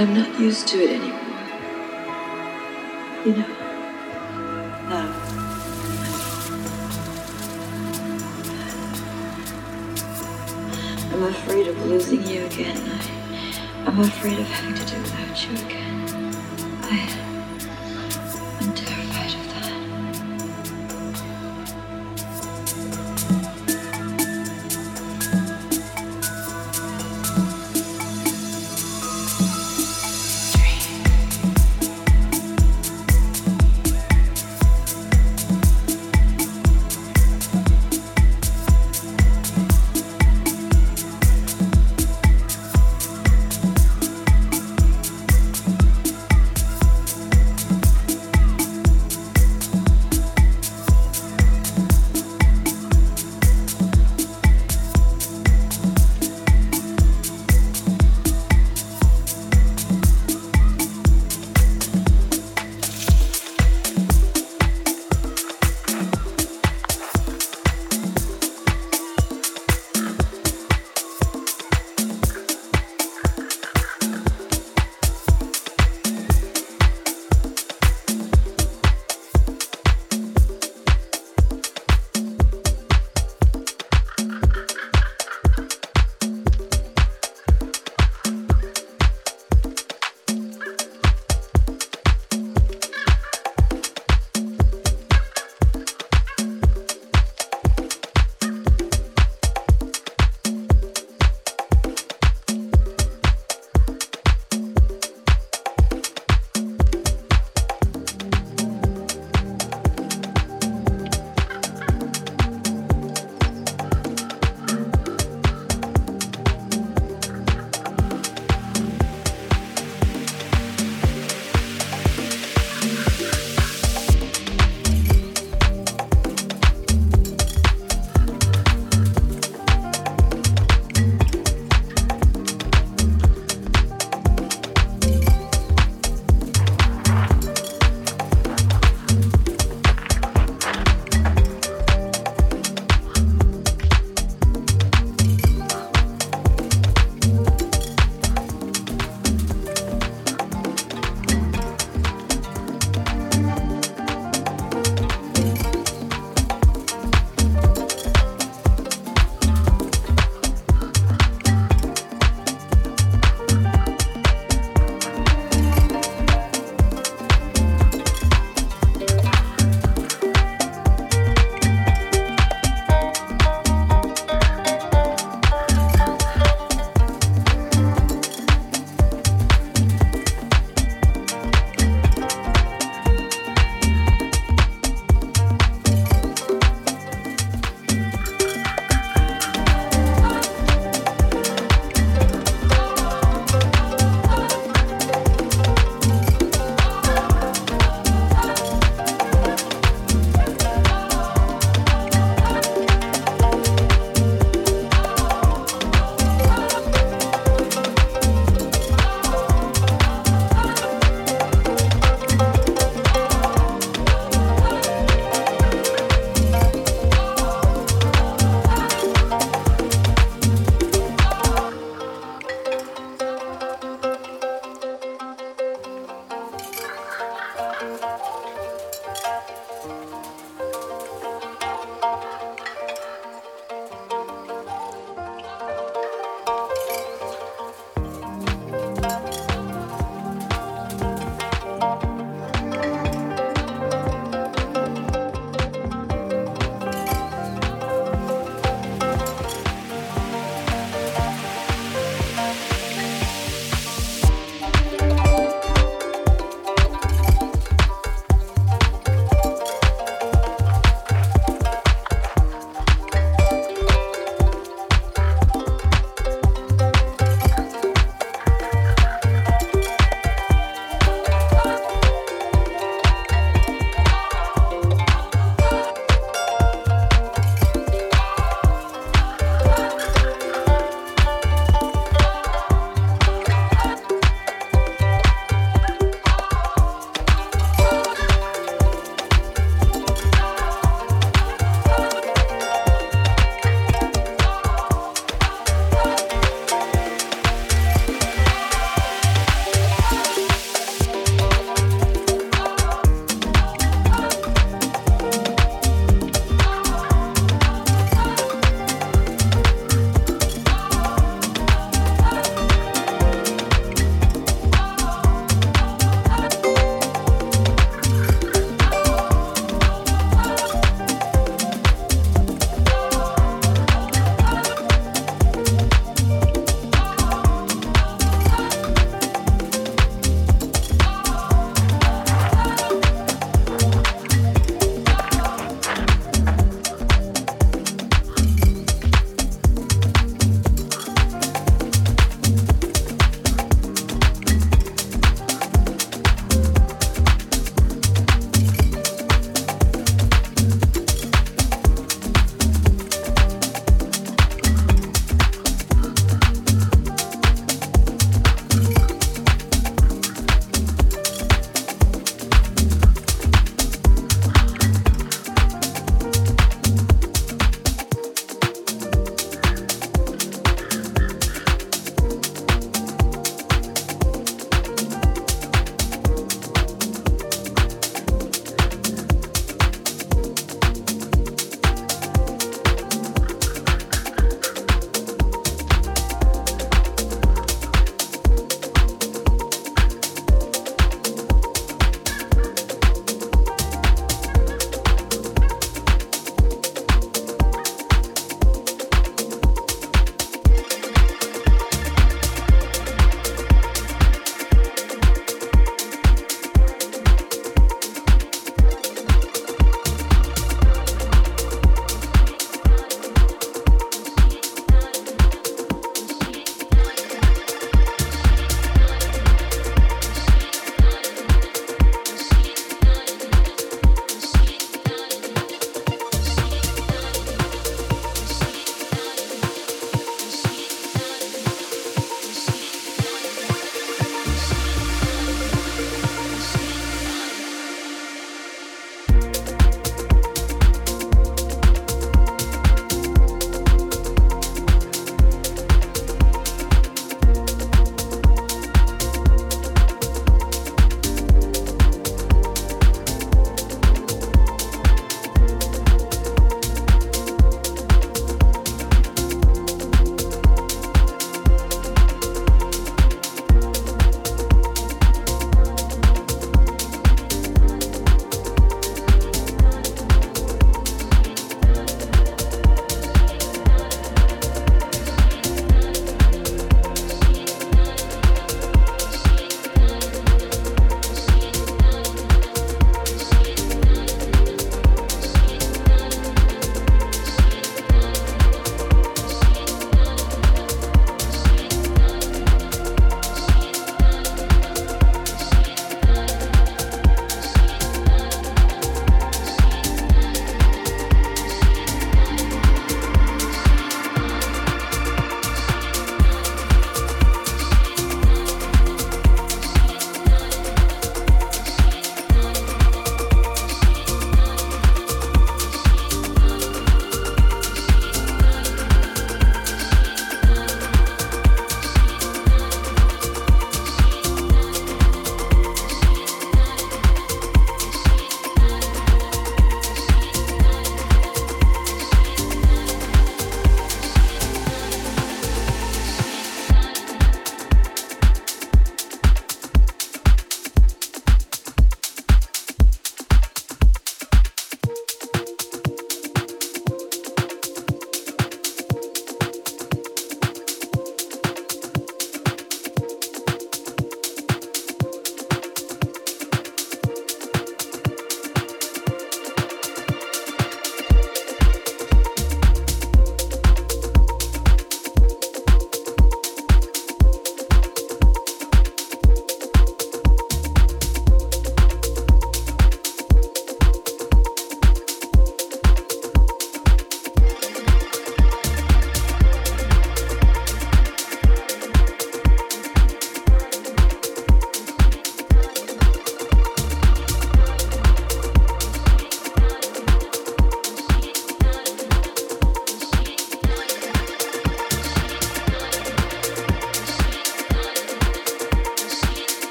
I'm not used to it